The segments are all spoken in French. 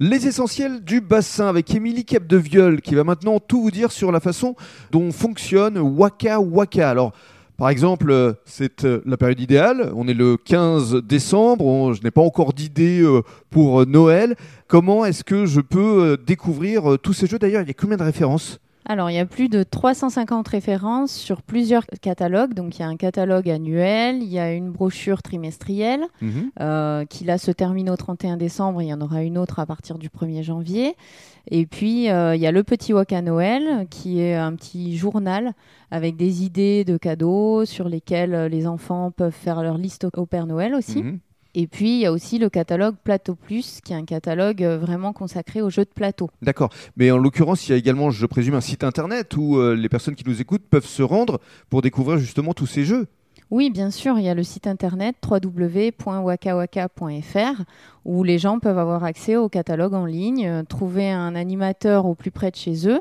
Les essentiels du bassin avec Émilie Capdeviol qui va maintenant tout vous dire sur la façon dont fonctionne Waka Waka. Alors, par exemple, euh, c'est euh, la période idéale. On est le 15 décembre. Je n'ai pas encore d'idée euh, pour Noël. Comment est-ce que je peux découvrir tous ces jeux? D'ailleurs, il y a combien de références? Alors, il y a plus de 350 références sur plusieurs catalogues. Donc, il y a un catalogue annuel, il y a une brochure trimestrielle euh, qui là se termine au 31 décembre. Il y en aura une autre à partir du 1er janvier. Et puis, euh, il y a le petit Waka Noël qui est un petit journal avec des idées de cadeaux sur lesquels les enfants peuvent faire leur liste au- au Père Noël aussi. Mhm. Et puis, il y a aussi le catalogue Plateau Plus, qui est un catalogue euh, vraiment consacré aux jeux de plateau. D'accord. Mais en l'occurrence, il y a également, je présume, un site internet où euh, les personnes qui nous écoutent peuvent se rendre pour découvrir justement tous ces jeux. Oui, bien sûr, il y a le site internet www.wakawaka.fr où les gens peuvent avoir accès au catalogue en ligne, euh, trouver un animateur au plus près de chez eux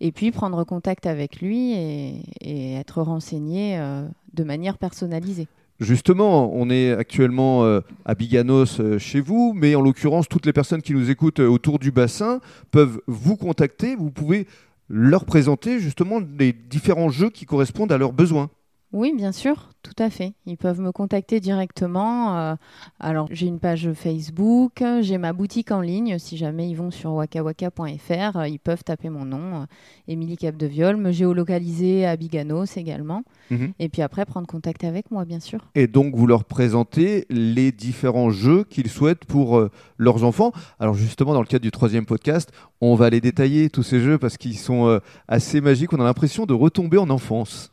et puis prendre contact avec lui et, et être renseigné euh, de manière personnalisée. Justement, on est actuellement euh, à Biganos euh, chez vous, mais en l'occurrence, toutes les personnes qui nous écoutent euh, autour du bassin peuvent vous contacter. Vous pouvez leur présenter justement les différents jeux qui correspondent à leurs besoins. Oui, bien sûr, tout à fait. Ils peuvent me contacter directement. euh, alors, j'ai une page Facebook, j'ai ma boutique en ligne. Si jamais ils vont sur wakawaka.fr, euh, ils peuvent taper mon nom, euh, Émilie Capdeviol, me géolocaliser à Biganos également. Mhm. Et puis après, prendre contact avec moi, bien sûr. Et donc, vous leur présentez les différents jeux qu'ils souhaitent pour euh, leurs enfants. Alors, justement, dans le cadre du troisième podcast, on va les détailler, tous ces jeux, parce qu'ils sont euh, assez magiques. On a l'impression de retomber en enfance.